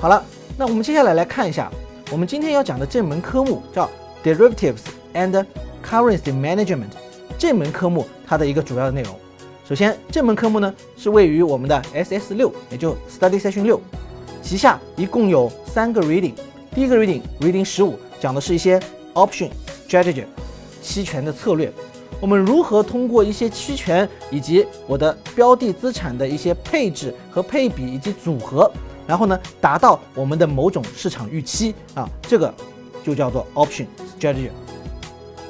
好了，那我们接下来来看一下我们今天要讲的这门科目叫 Derivatives and Currency Management 这门科目它的一个主要的内容。首先，这门科目呢是位于我们的 SS 六，也就 Study Session 六旗下，一共有三个 reading。第一个 reading reading 十五讲的是一些 option strategy 期权的策略，我们如何通过一些期权以及我的标的资产的一些配置和配比以及组合，然后呢达到我们的某种市场预期啊，这个就叫做 option strategy。